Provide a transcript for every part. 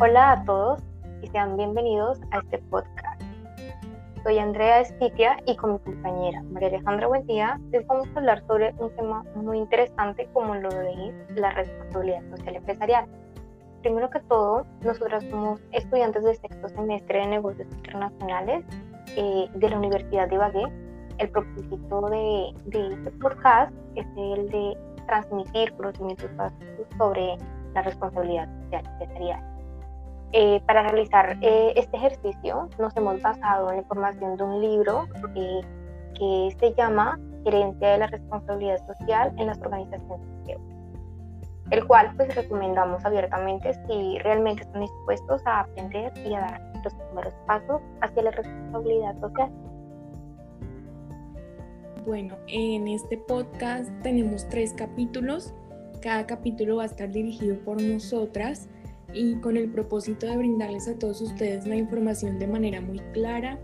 Hola a todos y sean bienvenidos a este podcast. Soy Andrea Esquitia y con mi compañera María Alejandra Buendía les vamos a hablar sobre un tema muy interesante como lo es la responsabilidad social empresarial. Primero que todo, nosotras somos estudiantes de sexto semestre de negocios internacionales eh, de la Universidad de Ibagué. El propósito de, de este podcast es el de transmitir conocimientos básicos sobre la responsabilidad social empresarial eh, para realizar eh, este ejercicio nos hemos basado en la información de un libro eh, que se llama Gerencia de la Responsabilidad Social en las Organizaciones de el cual pues recomendamos abiertamente si realmente están dispuestos a aprender y a dar los primeros pasos hacia la responsabilidad social. Bueno, en este podcast tenemos tres capítulos. Cada capítulo va a estar dirigido por nosotras y con el propósito de brindarles a todos ustedes la información de manera muy clara,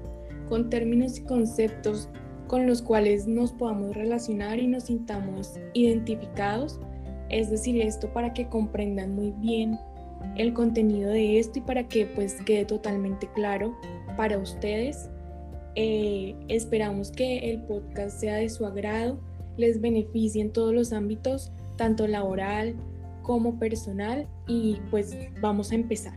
con términos y conceptos con los cuales nos podamos relacionar y nos sintamos identificados. Es decir, esto para que comprendan muy bien el contenido de esto y para que pues quede totalmente claro para ustedes. Eh, esperamos que el podcast sea de su agrado, les beneficie en todos los ámbitos, tanto laboral, como personal y pues vamos a empezar.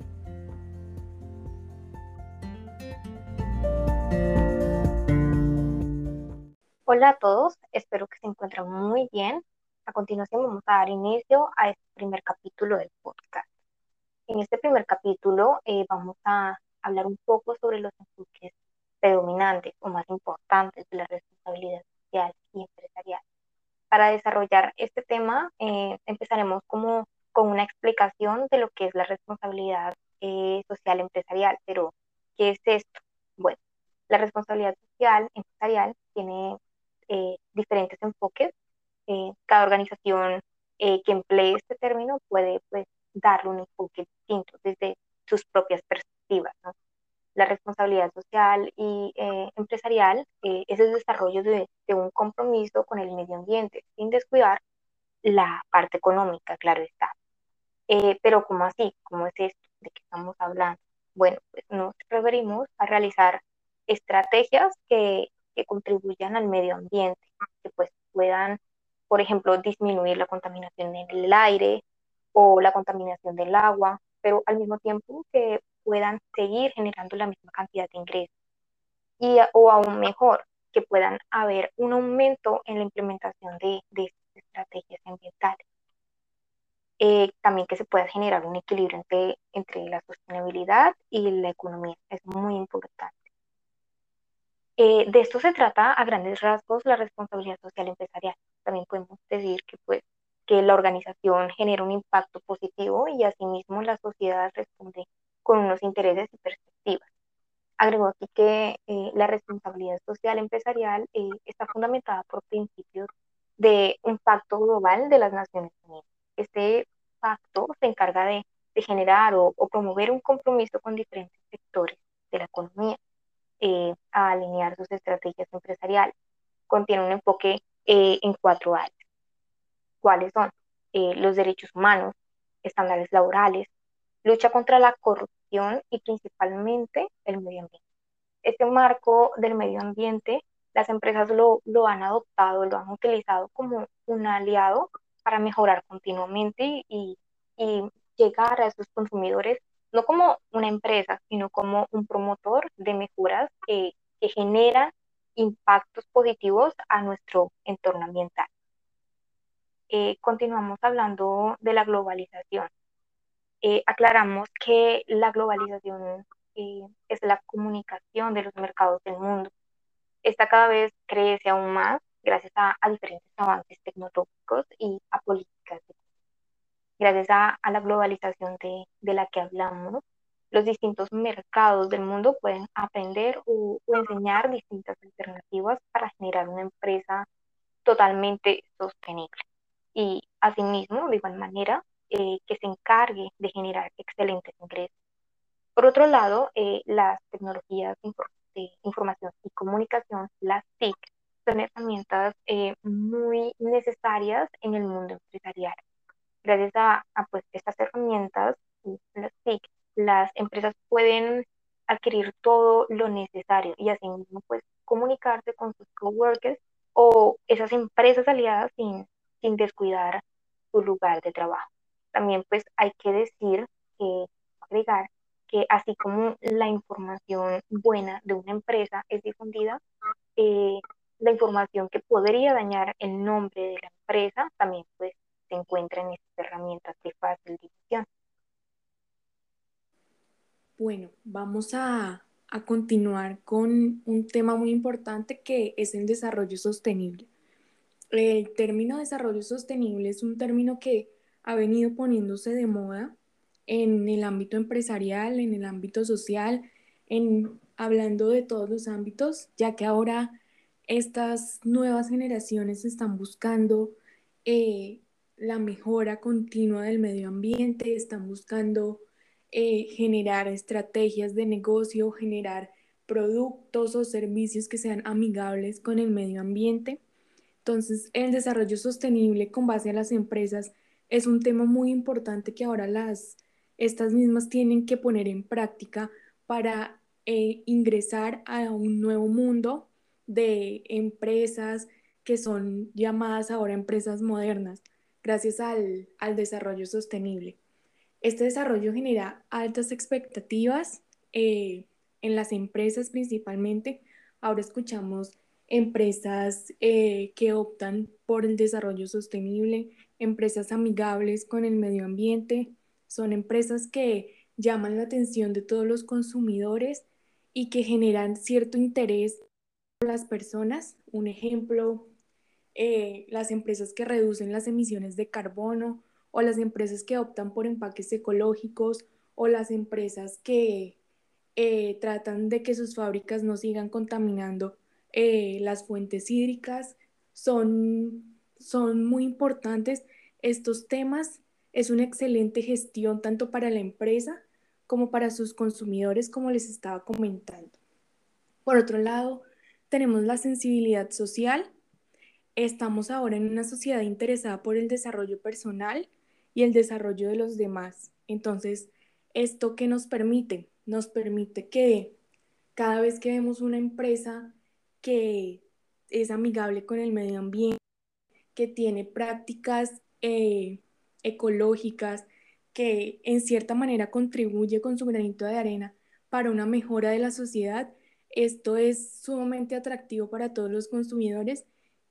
Hola a todos, espero que se encuentren muy bien. A continuación vamos a dar inicio a este primer capítulo del podcast. En este primer capítulo eh, vamos a hablar un poco sobre los enfoques predominantes o más importantes de la responsabilidad social y empresarial. Para desarrollar este tema, eh, empezaremos como con una explicación de lo que es la responsabilidad eh, social empresarial. Pero, ¿qué es esto? Bueno, la responsabilidad social empresarial tiene eh, diferentes enfoques. cada organización que emplee este término puede pues, darle un enfoque distinto desde sus propias perspectivas. La responsabilidad social y empresarial es el desarrollo de, un compromiso con el medio ambiente, sin descuidar la parte económica, claro está. Eh, pero ¿cómo así? ¿Cómo es esto? ¿De qué estamos hablando? Bueno, pues nos referimos a realizar estrategias que, que contribuyan al medio ambiente, que pues puedan, por ejemplo, disminuir la contaminación en el aire o la contaminación del agua, pero al mismo tiempo que puedan seguir generando la misma cantidad de ingresos. Y, o aún mejor, que puedan haber un aumento en la implementación de, de estas estrategias ambientales. Eh, también que se pueda generar un equilibrio entre, entre la sostenibilidad y la economía. Es muy importante. Eh, de esto se trata a grandes rasgos la responsabilidad social empresarial. También podemos decir que, pues, que la organización genera un impacto positivo y asimismo la sociedad responde con unos intereses y perspectivas. Agrego aquí que eh, la responsabilidad social empresarial está fundamentada por principios de un pacto global de las Naciones Unidas. Este pacto se encarga de, generar o, promover un compromiso con diferentes sectores de la economía eh, a alinear sus estrategias empresariales. Contiene un enfoque eh, en cuatro áreas. ¿Cuáles son? Eh, los derechos humanos, estándares laborales, lucha contra la corrupción y principalmente el medio ambiente. Este marco del medio ambiente, las empresas lo, lo han adoptado, lo han utilizado como un aliado para mejorar continuamente y, llegar a esos consumidores, no como una empresa, sino como un promotor de mejoras que, generan impactos positivos a nuestro entorno ambiental. Eh, continuamos hablando de la globalización. Eh, aclaramos que la globalización eh, es la comunicación de los mercados del mundo. Esta cada vez crece aún más gracias a, diferentes avances tecnológicos y a políticas. Gracias a, la globalización de, de, la que hablamos, los distintos mercados del mundo pueden aprender o, enseñar distintas alternativas para generar una empresa totalmente sostenible. Y asimismo, de igual manera, eh, que se encargue de generar excelentes ingresos. Por otro lado, eh, las tecnologías de información y comunicación, las TIC, son herramientas eh, muy necesarias en el mundo empresarial. Gracias a, pues, estas herramientas, las TIC, las empresas pueden adquirir todo lo necesario y así mismo pues comunicarse con sus coworkers o esas empresas aliadas sin, sin descuidar su lugar de trabajo. También pues hay que decir que agregar que así como la información buena de una empresa es difundida, eh, la información que podría dañar el nombre de la empresa también pues se encuentra en estas herramientas de fácil difusión. Bueno, vamos a, a continuar con un tema muy importante que es el desarrollo sostenible. El término desarrollo sostenible es un término que ha venido poniéndose de moda en el ámbito empresarial, en el ámbito social, en hablando de todos los ámbitos, ya que ahora estas nuevas generaciones están buscando eh, la mejora continua del medio ambiente, están buscando eh, generar estrategias de negocio, generar productos o servicios que sean amigables con el medio ambiente. Entonces, el desarrollo sostenible con base a las empresas es un tema muy importante que ahora las, estas mismas tienen que poner en práctica para eh, ingresar a un nuevo mundo de empresas que son llamadas ahora empresas modernas, gracias al, al desarrollo sostenible. Este desarrollo genera altas expectativas eh, en las empresas principalmente. Ahora escuchamos empresas eh, que optan por el desarrollo sostenible, empresas amigables con el medio ambiente, son empresas que llaman la atención de todos los consumidores y que generan cierto interés por las personas. Un ejemplo, eh, las empresas que reducen las emisiones de carbono o las empresas que optan por empaques ecológicos o las empresas que eh, tratan de que sus fábricas no sigan contaminando eh, las fuentes hídricas. Son, son muy importantes estos temas es una excelente gestión tanto para la empresa como para sus consumidores, como les estaba comentando. Por otro lado, tenemos la sensibilidad social. Estamos ahora en una sociedad interesada por el desarrollo personal y el desarrollo de los demás. Entonces, ¿esto qué nos permite? Nos permite que cada vez que vemos una empresa que es amigable con el medio ambiente, que tiene prácticas eh, ecológicas, que en cierta manera contribuye con su granito de arena para una mejora de la sociedad, esto es sumamente atractivo para todos los consumidores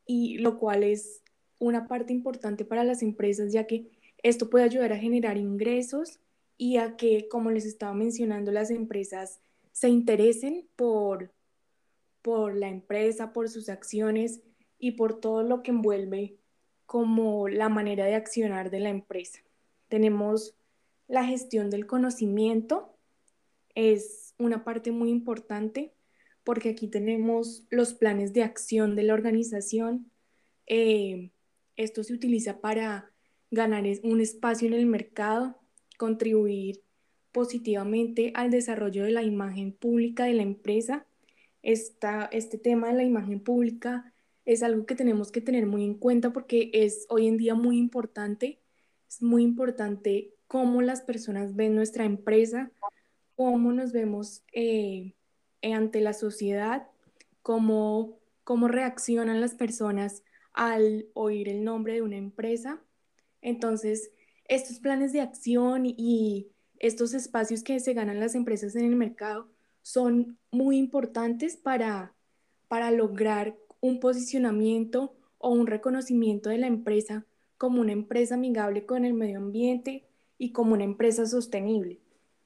y lo cual es una parte importante para las empresas, ya que esto puede ayudar a generar ingresos y a que, como les estaba mencionando, las empresas se interesen por, por la empresa, por sus acciones y por todo lo que envuelve como la manera de accionar de la empresa. Tenemos la gestión del conocimiento, es una parte muy importante porque aquí tenemos los planes de acción de la organización. Eh, esto se utiliza para ganar un espacio en el mercado, contribuir positivamente al desarrollo de la imagen pública de la empresa. este tema de la imagen pública es algo que tenemos que tener muy en cuenta porque es hoy en día muy importante. Es muy importante cómo las personas ven nuestra empresa, cómo nos vemos eh, ante la sociedad, cómo, cómo reaccionan las personas al oír el nombre de una empresa. Entonces, estos planes de acción y estos espacios que se ganan las empresas en el mercado son muy importantes para, para lograr un posicionamiento o un reconocimiento de la empresa como una empresa amigable con el medio ambiente y como una empresa sostenible.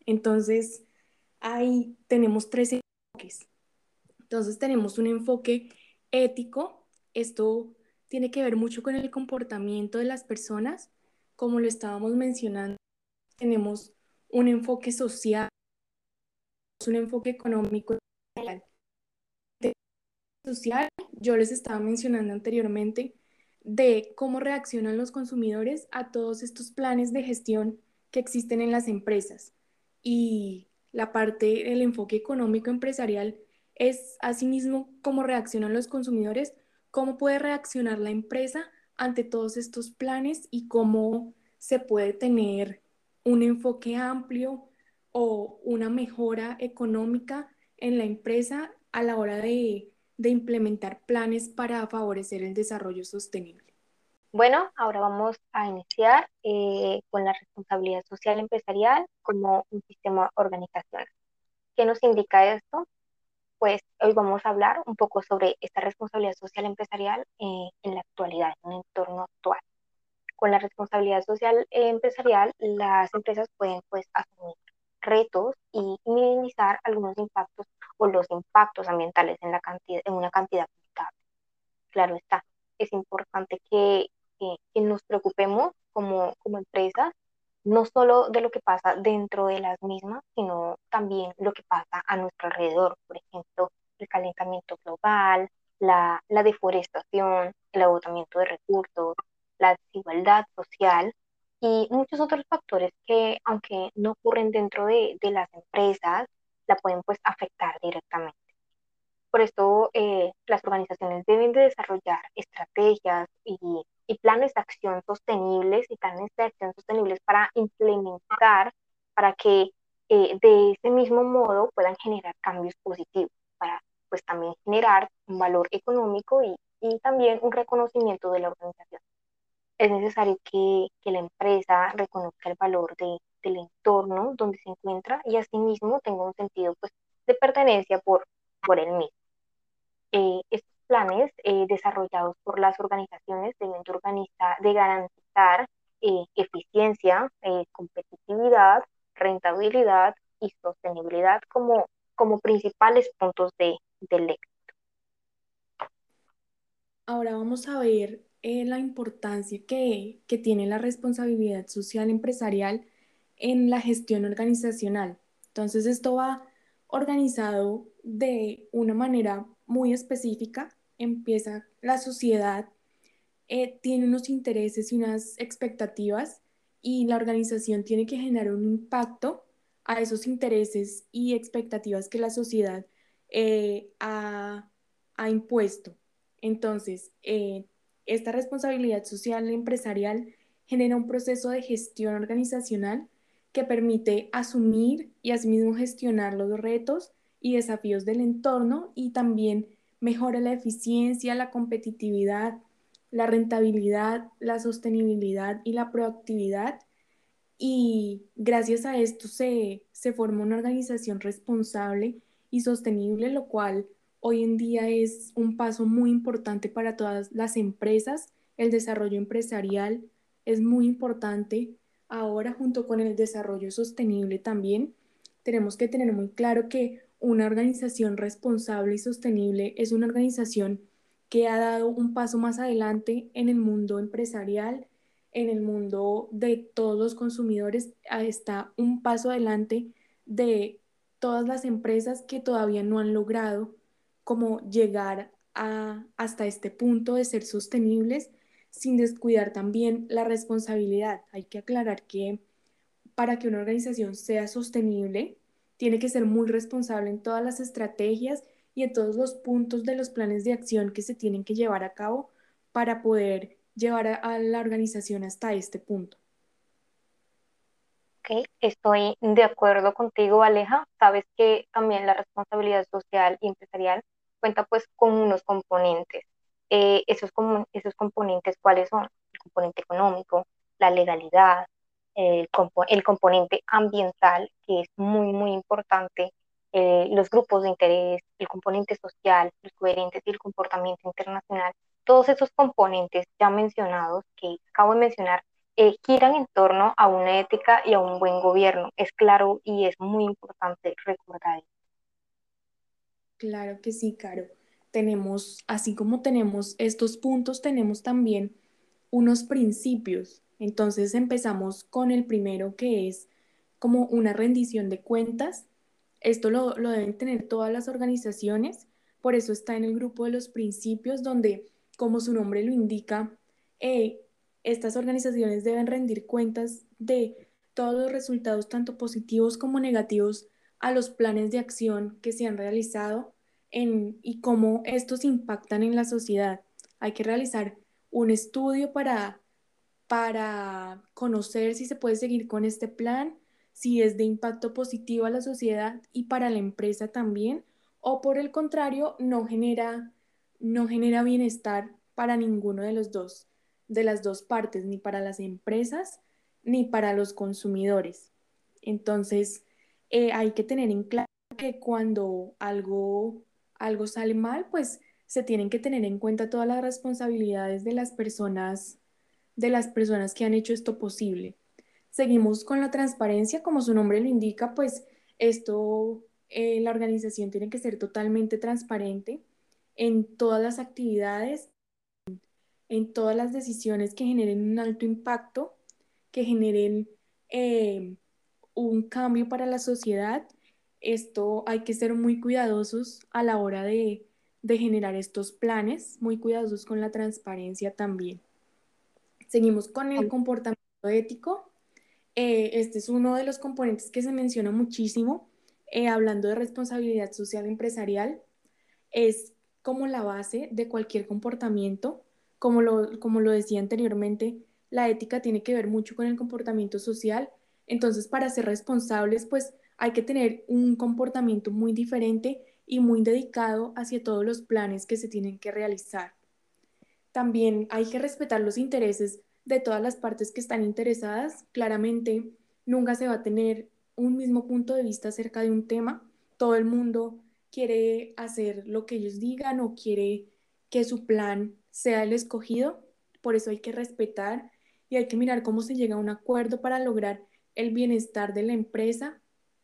Entonces, ahí tenemos tres enfoques. Entonces, tenemos un enfoque ético. Esto tiene que ver mucho con el comportamiento de las personas. Como lo estábamos mencionando, tenemos un enfoque social, un enfoque económico social, yo les estaba mencionando anteriormente, de cómo reaccionan los consumidores a todos estos planes de gestión que existen en las empresas. Y la parte del enfoque económico empresarial es asimismo cómo reaccionan los consumidores, cómo puede reaccionar la empresa ante todos estos planes y cómo se puede tener un enfoque amplio o una mejora económica en la empresa a la hora de, implementar planes para favorecer el desarrollo sostenible? Bueno, ahora vamos a iniciar eh, con la responsabilidad social empresarial como un sistema organizacional. ¿Qué nos indica esto? Pues hoy vamos a hablar un poco sobre esta responsabilidad social empresarial eh, en la actualidad, en un entorno actual. Con la responsabilidad social empresarial, las empresas pueden pues asumir retos y minimizar algunos impactos o los impactos ambientales en, cantidad, una cantidad limitable. Claro está, es importante que, nos preocupemos como, como empresas no solo de lo que pasa dentro de las mismas, sino también lo que pasa a nuestro alrededor, por ejemplo, el calentamiento global, la, la deforestación, el agotamiento de recursos, la desigualdad social y muchos otros factores que, aunque no ocurren dentro de, de las empresas, la pueden pues afectar directamente. Por esto, eh, las organizaciones deben de desarrollar estrategias y, y, planes de acción sostenibles y planes de acción sostenibles para implementar, para que eh, de ese mismo modo puedan generar cambios positivos, para pues también generar un valor económico y, y también un reconocimiento de la organización es necesario que, que la empresa reconozca el valor de, del entorno donde se encuentra y asimismo tenga un sentido pues, de pertenencia por, por él mismo. Eh, estos planes eh, desarrollados por las organizaciones deben de, organizar, de garantizar eh, eficiencia, competitividad, rentabilidad y sostenibilidad como, como principales puntos de, del éxito. Ahora vamos a ver eh, la importancia que, tiene la responsabilidad social empresarial en la gestión organizacional. Entonces, esto va organizado de una manera muy específica. Empieza la sociedad, eh, tiene unos intereses y unas expectativas y la organización tiene que generar un impacto a esos intereses y expectativas que la sociedad eh, ha, impuesto. Entonces, esta responsabilidad social empresarial genera un proceso de gestión organizacional que permite asumir y asimismo gestionar los retos y desafíos del entorno y también mejora la eficiencia, la competitividad, la rentabilidad, la sostenibilidad y la proactividad. Y gracias a esto se, se forma una organización responsable y sostenible, lo cual hoy en día es un paso muy importante para todas las empresas. El desarrollo empresarial es muy importante. Ahora, junto con el desarrollo sostenible también, tenemos que tener muy claro que una organización responsable y sostenible es una organización que ha dado un paso más adelante en el mundo empresarial, en el mundo de todos los consumidores, está un paso adelante de todas las empresas que todavía no han logrado como llegar a, hasta este punto de ser sostenibles sin descuidar también la responsabilidad. Hay que aclarar que para que una organización sea sostenible, tiene que ser muy responsable en todas las estrategias y en todos los puntos de los planes de acción que se tienen que llevar a cabo para poder llevar a, la organización hasta este punto. Estoy de acuerdo contigo, Aleja. Sabes que también la responsabilidad social y empresarial cuenta pues con unos componentes. Eh, esos, componentes, ¿cuáles son? El componente económico, la legalidad, el, el componente ambiental, que es muy, muy importante, eh, los grupos de interés, el componente social, los coherentes y el comportamiento internacional. Todos esos componentes ya mencionados, que acabo de mencionar, eh, giran en torno a una ética y a un buen gobierno. Es claro y es muy importante recordar Claro que sí, Caro. Tenemos, así como tenemos estos puntos, tenemos también unos principios. Entonces empezamos con el primero que es como una rendición de cuentas. Esto lo, deben tener todas las organizaciones, por eso está en el grupo de los principios donde, como su nombre lo indica, eh, estas organizaciones deben rendir cuentas de todos los resultados, tanto positivos como negativos, a los planes de acción que se han realizado en, y cómo estos impactan en la sociedad. Hay que realizar un estudio para, para conocer si se puede seguir con este plan, si es de impacto positivo a la sociedad y para la empresa también, o por el contrario, no genera, no genera bienestar para ninguno de los dos, de las dos partes, ni para las empresas ni para los consumidores. Entonces, eh, hay que tener en claro que cuando algo, algo sale mal, pues se tienen que tener en cuenta todas las responsabilidades de las personas, de las personas que han hecho esto posible. Seguimos con la transparencia, como su nombre lo indica, pues esto, eh, la organización tiene que ser totalmente transparente en todas las actividades, en todas las decisiones que generen un alto impacto, que generen eh, un cambio para la sociedad. Esto hay que ser muy cuidadosos a la hora de, de generar estos planes, muy cuidadosos con la transparencia también. Seguimos con el comportamiento ético. Eh, este es uno de los componentes que se menciona muchísimo eh, hablando de responsabilidad social empresarial. Es como la base de cualquier comportamiento. Como lo, como lo decía anteriormente, la ética tiene que ver mucho con el comportamiento social. Entonces, para ser responsables, pues hay que tener un comportamiento muy diferente y muy dedicado hacia todos los planes que se tienen que realizar. También hay que respetar los intereses de todas las partes que están interesadas. Claramente, nunca se va a tener un mismo punto de vista acerca de un tema. Todo el mundo quiere hacer lo que ellos digan o quiere que su plan sea el escogido. Por eso hay que respetar y hay que mirar cómo se llega a un acuerdo para lograr el bienestar de la empresa.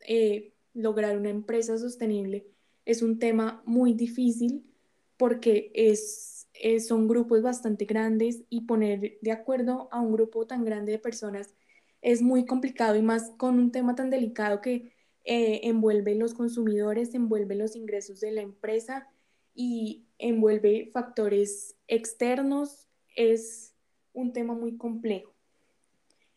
Eh, lograr una empresa sostenible es un tema muy difícil porque es son grupos bastante grandes y poner de acuerdo a un grupo tan grande de personas es muy complicado y más con un tema tan delicado que eh, envuelve los consumidores, envuelve los ingresos de la empresa y envuelve factores externos. Es un tema muy complejo.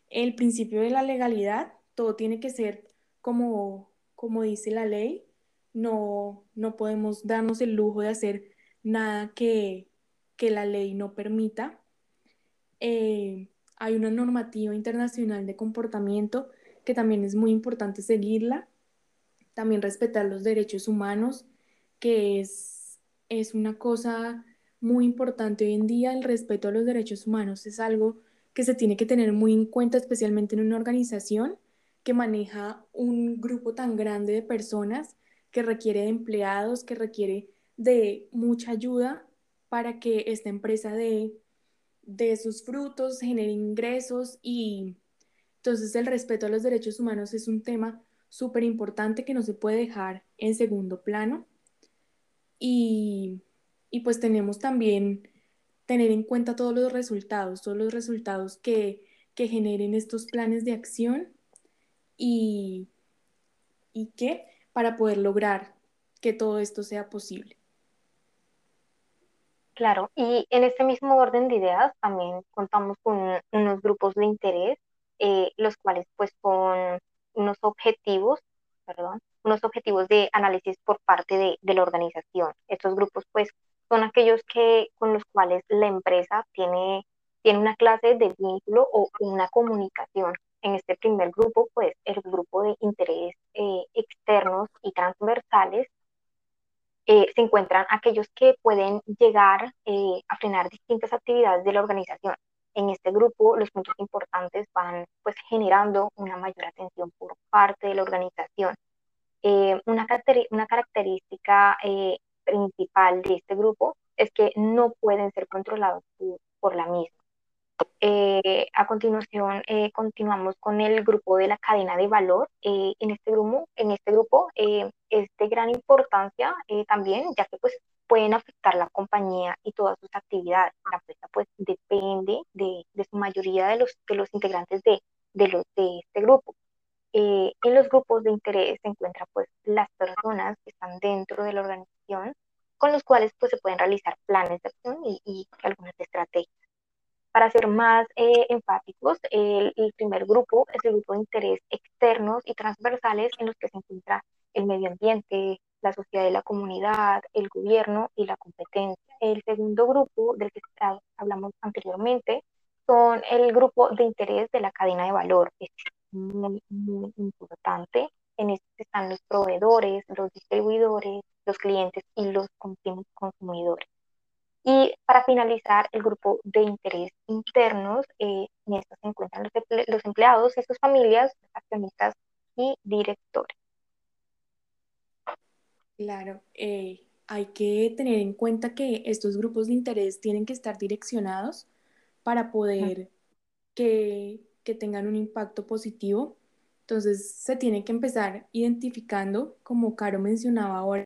El principio de la legalidad, todo tiene que ser como, como dice la ley. No, no podemos darnos el lujo de hacer nada que, que la ley no permita. Eh, hay una normativa internacional de comportamiento que también es muy importante seguirla. También respetar los derechos humanos, que es, es una cosa muy importante hoy en día. El respeto a los derechos humanos es algo que se tiene que tener muy en cuenta, especialmente en una organización que maneja un grupo tan grande de personas, que requiere de empleados, que requiere de mucha ayuda para que esta empresa dé de sus frutos, genere ingresos y entonces el respeto a los derechos humanos es un tema súper importante que no se puede dejar en segundo plano. Y, y, pues tenemos también tener en cuenta todos los resultados, todos los resultados que, que generen estos planes de acción y, y que para poder lograr que todo esto sea posible. Claro, y en este mismo orden de ideas también contamos con unos grupos de interés, eh, los cuales pues son unos objetivos, perdón, unos objetivos de análisis por parte de, la organización. Estos grupos pues son aquellos que, con los cuales la empresa tiene, tiene una clase de vínculo o una comunicación. En este primer grupo pues el grupo de interés eh, externos y transversales eh, se encuentran aquellos que pueden llegar eh, a frenar distintas actividades de la organización. En este grupo, los puntos importantes van pues generando una mayor atención por parte de la organización. Eh, una, una, característica principal de este grupo es que no pueden ser controlados por la misma. Eh, a continuación, eh, continuamos con el grupo de la cadena de valor. Eh, en, este grupo, en este grupo es de gran importancia también, ya que pues, pueden afectar la compañía y todas sus actividades. La empresa pues, depende de, de su mayoría de los, de los integrantes de, de, los, de este grupo. en los grupos de interés se encuentran pues, las personas que están dentro de la organización, con los cuales pues, se pueden realizar planes de acción y, y algunas estrategias. Para ser más eh, enfáticos, el, primer grupo es el grupo de interés externos y transversales en los que se encuentra el medio ambiente, la sociedad y la comunidad, el gobierno y la competencia. El segundo grupo del que hablamos anteriormente son el grupo de interés de la cadena de valor. muy, muy importante. En esto están los proveedores, los distribuidores, los clientes y los consumidores. Y para finalizar, el grupo de interés internos, eh, en esto se encuentran los, empleados y sus familias, los accionistas y directores. Claro, eh, hay que tener en cuenta que estos grupos de interés tienen que estar direccionados para poder que, que tengan un impacto positivo. Entonces se tiene que empezar identificando, como Caro mencionaba ahora,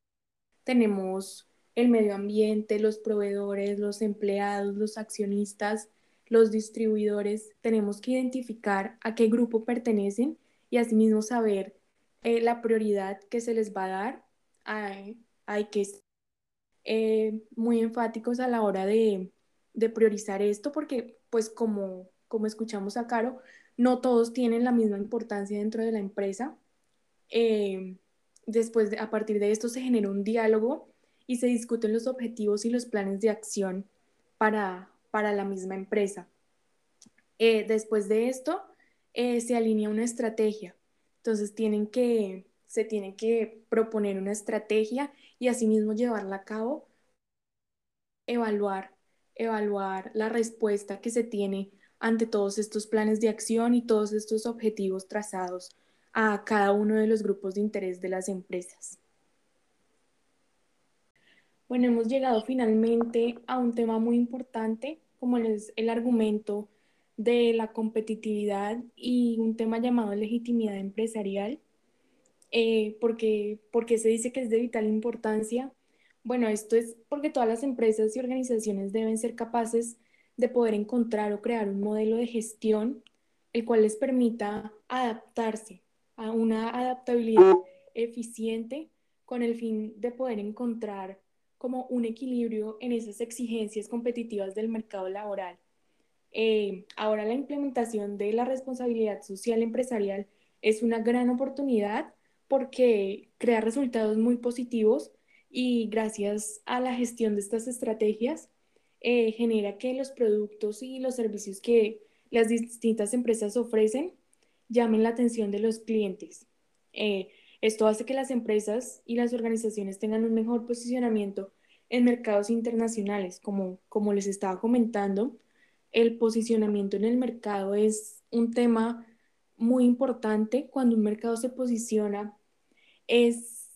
tenemos el medio ambiente, los proveedores, los empleados, los accionistas, los distribuidores. Tenemos que identificar a qué grupo pertenecen y asimismo saber eh, la prioridad que se les va a dar. Hay, hay que ser eh, muy enfáticos a la hora de, de, priorizar esto porque, pues como, como escuchamos a Caro, no todos tienen la misma importancia dentro de la empresa. Eh, después, a partir de esto se genera un diálogo y se discuten los objetivos y los planes de acción para, para la misma empresa. Eh, después de esto, eh, se alinea una estrategia. Entonces, tienen que, se tiene que proponer una estrategia y asimismo llevarla a cabo, evaluar, evaluar la respuesta que se tiene ante todos estos planes de acción y todos estos objetivos trazados a cada uno de los grupos de interés de las empresas. Bueno, hemos llegado finalmente a un tema muy importante, como es el argumento de la competitividad y un tema llamado legitimidad empresarial. Eh, porque, porque se dice que es de vital importancia. Bueno, esto es porque todas las empresas y organizaciones deben ser capaces de poder encontrar o crear un modelo de gestión el cual les permita adaptarse a una adaptabilidad eficiente con el fin de poder encontrar como un equilibrio en esas exigencias competitivas del mercado laboral. Eh, ahora la implementación de la responsabilidad social empresarial es una gran oportunidad porque crea resultados muy positivos y gracias a la gestión de estas estrategias eh, genera que los productos y los servicios que las distintas empresas ofrecen llamen la atención de los clientes. Eh, esto hace que las empresas y las organizaciones tengan un mejor posicionamiento en mercados internacionales. Como, como les estaba comentando, el posicionamiento en el mercado es un tema muy importante. Cuando un mercado se posiciona, es,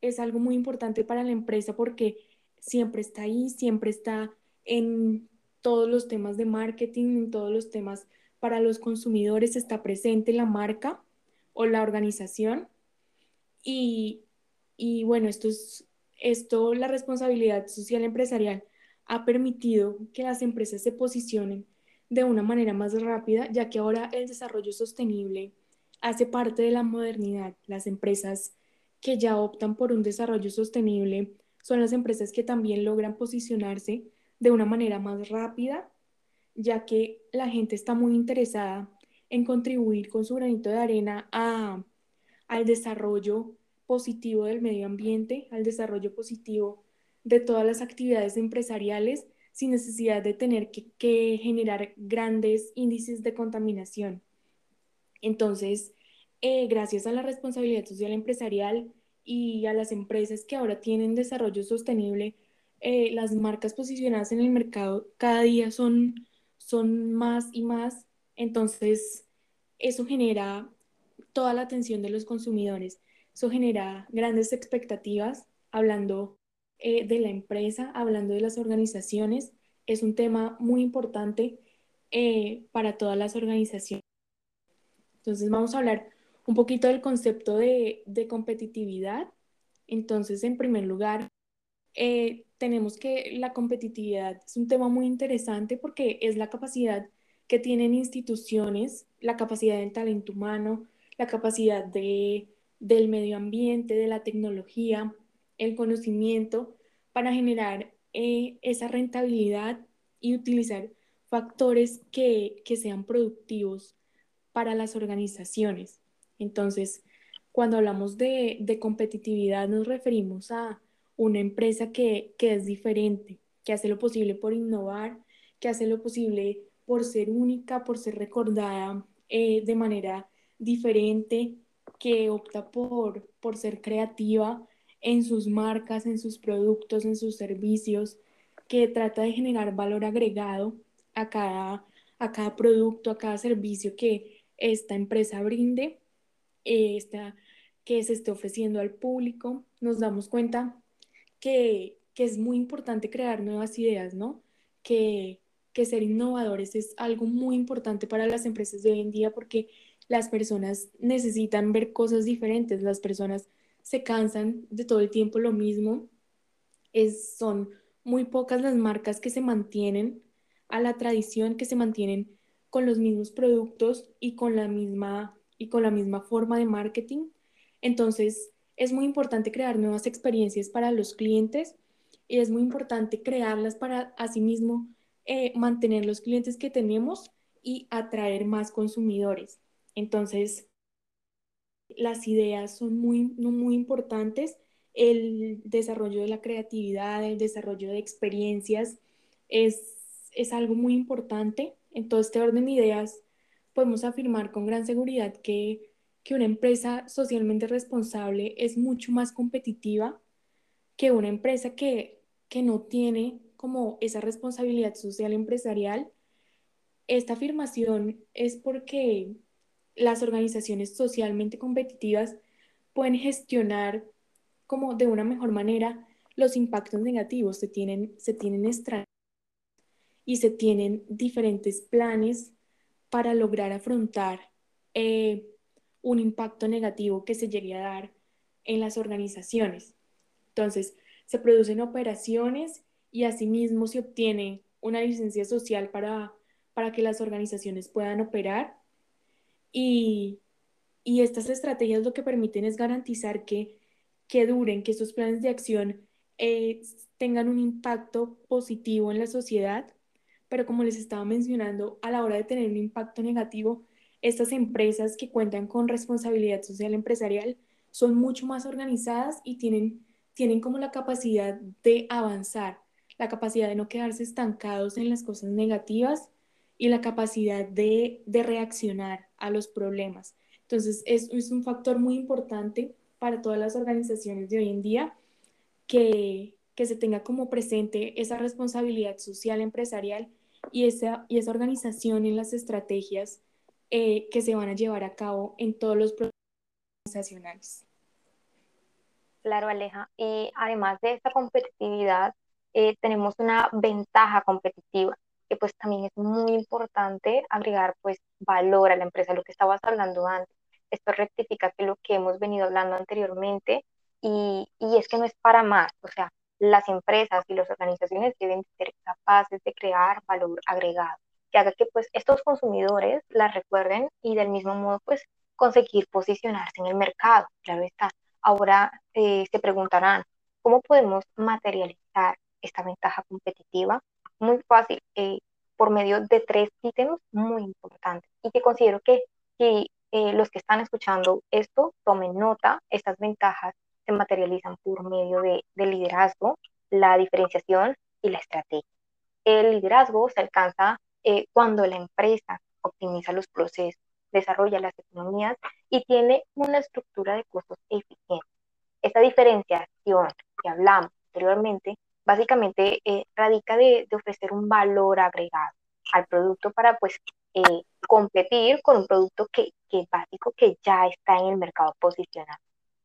es algo muy importante para la empresa porque siempre está ahí, siempre está en todos los temas de marketing, en todos los temas para los consumidores, está presente la marca o la organización y, bueno, esto es, esto, la responsabilidad social empresarial ha permitido que las empresas se posicionen de una manera más rápida, ya que ahora el desarrollo sostenible hace parte de la modernidad. Las empresas que ya optan por un desarrollo sostenible son las empresas que también logran posicionarse de una manera más rápida, ya que la gente está muy interesada en contribuir con su granito de arena a al desarrollo positivo del medio ambiente, al desarrollo positivo de todas las actividades empresariales sin necesidad de tener que, generar grandes índices de contaminación. Entonces, eh, gracias a la responsabilidad social empresarial y a las empresas que ahora tienen desarrollo sostenible, eh, las marcas posicionadas en el mercado cada día son, son más y más. Entonces, eso genera toda la atención de los consumidores. Eso genera grandes expectativas, hablando eh, de la empresa, hablando de las organizaciones. Es un tema muy importante eh, para todas las organizaciones. Entonces vamos a hablar un poquito del concepto de, de competitividad. Entonces, en primer lugar, eh, tenemos que la competitividad es un tema muy interesante porque es la capacidad que tienen instituciones, la capacidad del talento humano, la capacidad de, del medio ambiente, de la tecnología, el conocimiento para generar eh, esa rentabilidad y utilizar factores que, sean productivos para las organizaciones. Entonces, cuando hablamos de, de competitividad nos referimos a una empresa que, que, es diferente, que hace lo posible por innovar, que hace lo posible por ser única, por ser recordada eh, de manera diferente, que opta por, por ser creativa en sus marcas, en sus productos, en sus servicios, que trata de generar valor agregado a cada, a cada producto, a cada servicio que esta empresa brinde, esta, que se esté ofreciendo al público. Nos damos cuenta que, que es muy importante crear nuevas ideas, ¿no? Que, que ser innovadores es algo muy importante para las empresas de hoy en día porque las personas necesitan ver cosas diferentes, las personas se cansan de todo el tiempo lo mismo, es, son muy pocas las marcas que se mantienen a la tradición, que se mantienen con los mismos productos y con la misma, y con la misma forma de marketing. Entonces, es muy importante crear nuevas experiencias para los clientes y es muy importante crearlas para asimismo eh, mantener los clientes que tenemos y atraer más consumidores. Entonces, las ideas son muy, muy importantes. El desarrollo de la creatividad, el desarrollo de experiencias es, es algo muy importante. En todo este orden de ideas, podemos afirmar con gran seguridad que, que una empresa socialmente responsable es mucho más competitiva que una empresa que, que no tiene como esa responsabilidad social empresarial. Esta afirmación es porque las organizaciones socialmente competitivas pueden gestionar como de una mejor manera los impactos negativos. Se tienen, se tienen estrategias y se tienen diferentes planes para lograr afrontar eh, un impacto negativo que se llegue a dar en las organizaciones. Entonces, se producen operaciones y asimismo se obtiene una licencia social para, para que las organizaciones puedan operar y, estas estrategias lo que permiten es garantizar que, que duren, que esos planes de acción eh, tengan un impacto positivo en la sociedad, pero como les estaba mencionando, a la hora de tener un impacto negativo, estas empresas que cuentan con responsabilidad social empresarial son mucho más organizadas y tienen, tienen como la capacidad de avanzar, la capacidad de no quedarse estancados en las cosas negativas y la capacidad de, reaccionar a los problemas. Entonces, es, es, un factor muy importante para todas las organizaciones de hoy en día que, que se tenga como presente esa responsabilidad social empresarial y esa, y esa organización en las estrategias eh, que se van a llevar a cabo en todos los procesos organizacionales. Claro, Aleja. Y además de esta competitividad, eh, tenemos una ventaja competitiva que pues también es muy importante agregar pues valor a la empresa, lo que estabas hablando antes. Esto rectifica que lo que hemos venido hablando anteriormente y, y es que no es para más, o sea, las empresas y las organizaciones deben ser capaces de crear valor agregado, que haga que pues estos consumidores las recuerden y del mismo modo pues conseguir posicionarse en el mercado. Claro está. Ahora eh, se preguntarán, ¿cómo podemos materializar esta ventaja competitiva? Muy fácil eh, por medio de tres ítems muy importantes y que considero que si eh, los que están escuchando esto tomen nota, estas ventajas se materializan por medio de, liderazgo, la diferenciación y la estrategia. El liderazgo se alcanza eh, cuando la empresa optimiza los procesos, desarrolla las economías y tiene una estructura de costos eficiente. Esta diferenciación que hablamos anteriormente básicamente eh, radica de, ofrecer un valor agregado al producto para pues eh, competir con un producto que, que básico que ya está en el mercado posicionado.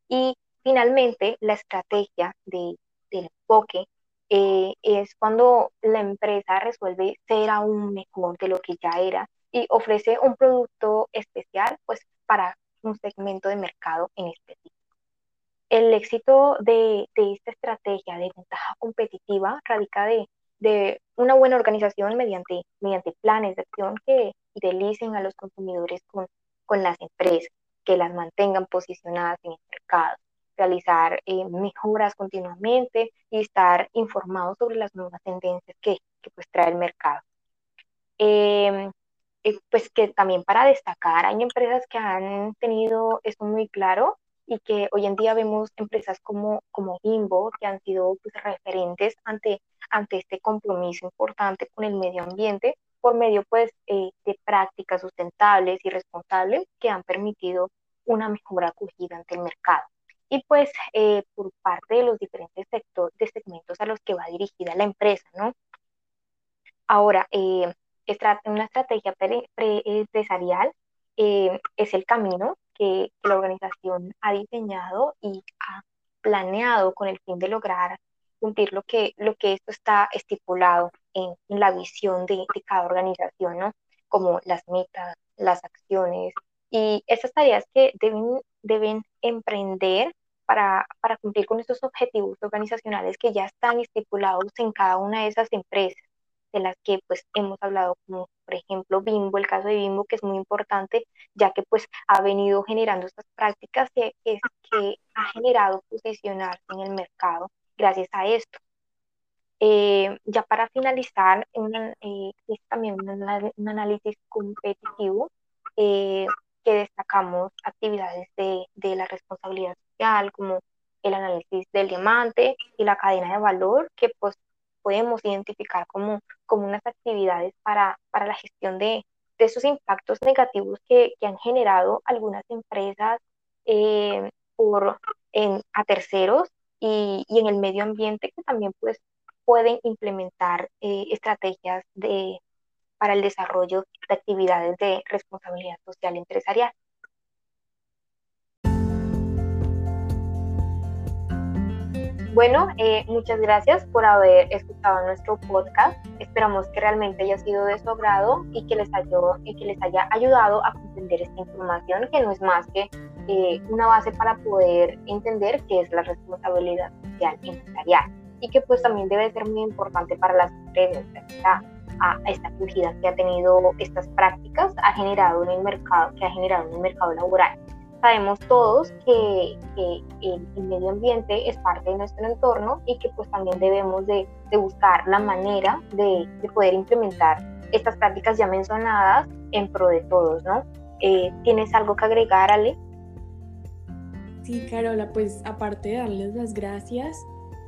Y finalmente, la estrategia de, del enfoque eh, es cuando la empresa resuelve ser aún mejor de lo que ya era y ofrece un producto especial pues para un segmento de mercado en específico. El éxito de, esta estrategia de ventaja competitiva radica de, una buena organización mediante, mediante planes de acción que fidelicen a los consumidores con, las empresas, que las mantengan posicionadas en el mercado, realizar eh, mejoras continuamente y estar informados sobre las nuevas tendencias que, pues trae el mercado. Em, eh, pues que también para destacar, hay empresas que han tenido esto muy claro y que hoy en día vemos empresas como, como Bimbo que han sido pues, referentes ante, ante este compromiso importante con el medio ambiente por medio pues de prácticas sustentables y responsables que han permitido una mejor acogida ante el mercado. Y pues por parte de los diferentes sectores, de segmentos a los que va dirigida la empresa, ¿no? Ahora, eh, una estrategia empresarial eh, es el camino que, la organización ha diseñado y ha planeado con el fin de lograr cumplir lo que, lo que esto está estipulado en, la visión de, cada organización, ¿no? Como las metas, las acciones y esas tareas que deben, deben emprender para, para cumplir con esos objetivos organizacionales que ya están estipulados en cada una de esas empresas de las que pues hemos hablado, como por ejemplo Bimbo, el caso de Bimbo, que es muy importante, ya que pues ha venido generando estas prácticas que, que, que ha generado posicionarse en el mercado gracias a esto. Eh, ya para finalizar, eh, es también un, análisis competitivo eh, que destacamos actividades de, de la responsabilidad social, como el análisis del diamante y la cadena de valor, que pues podemos identificar como, como unas actividades para, para la gestión de, de esos impactos negativos que, que han generado algunas empresas eh, por, en, a terceros y, y, en el medio ambiente que también pues, pueden implementar eh, estrategias de, para el desarrollo de actividades de responsabilidad social empresarial. Bueno, eh, muchas gracias por haber escuchado nuestro podcast. Esperamos que realmente haya sido de su agrado y que les, haya ayudado a comprender esta información, que no es más que eh, una base para poder entender qué es la responsabilidad social empresarial y que pues también debe ser muy importante para las empresas. A esta acogida que ha tenido estas prácticas ha generado en mercado, que ha generado en el mercado laboral sabemos todos que, el, medio ambiente es parte de nuestro entorno y que pues también debemos de, buscar la manera de, poder implementar estas prácticas ya mencionadas en pro de todos, ¿no? Eh, ¿Tienes algo que agregar, Ale? Sí, Carola, pues aparte de darles las gracias,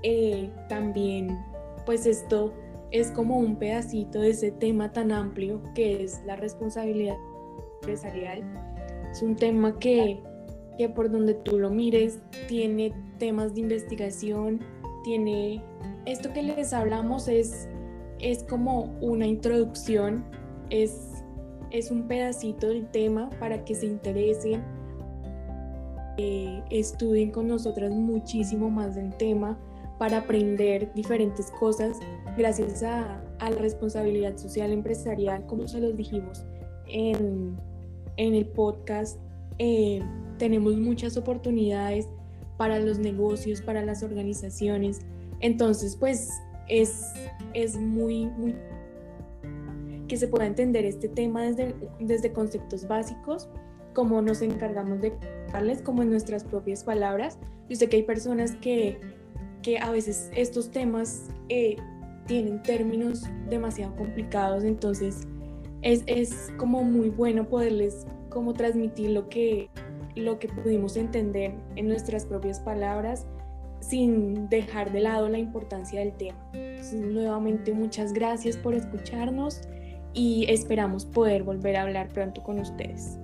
eh, también pues esto es como un pedacito de ese tema tan amplio que es la responsabilidad empresarial es un tema que, que por donde tú lo mires tiene temas de investigación, tiene... Esto que les hablamos es, es como una introducción, es, es un pedacito del tema para que se interesen, estudien con nosotras muchísimo más del tema para aprender diferentes cosas gracias a, a, la responsabilidad social empresarial, como se los dijimos en, en el podcast eh, tenemos muchas oportunidades para los negocios, para las organizaciones. Entonces, pues es, es muy, muy que se pueda entender este tema desde, desde conceptos básicos, como nos encargamos de darles, como en nuestras propias palabras. Yo sé que hay personas que, que a veces estos temas eh, tienen términos demasiado complicados, entonces es, como muy bueno poderles como transmitir lo que, lo que pudimos entender en nuestras propias palabras sin dejar de lado la importancia del tema. nuevamente muchas gracias por escucharnos y esperamos poder volver a hablar pronto con ustedes.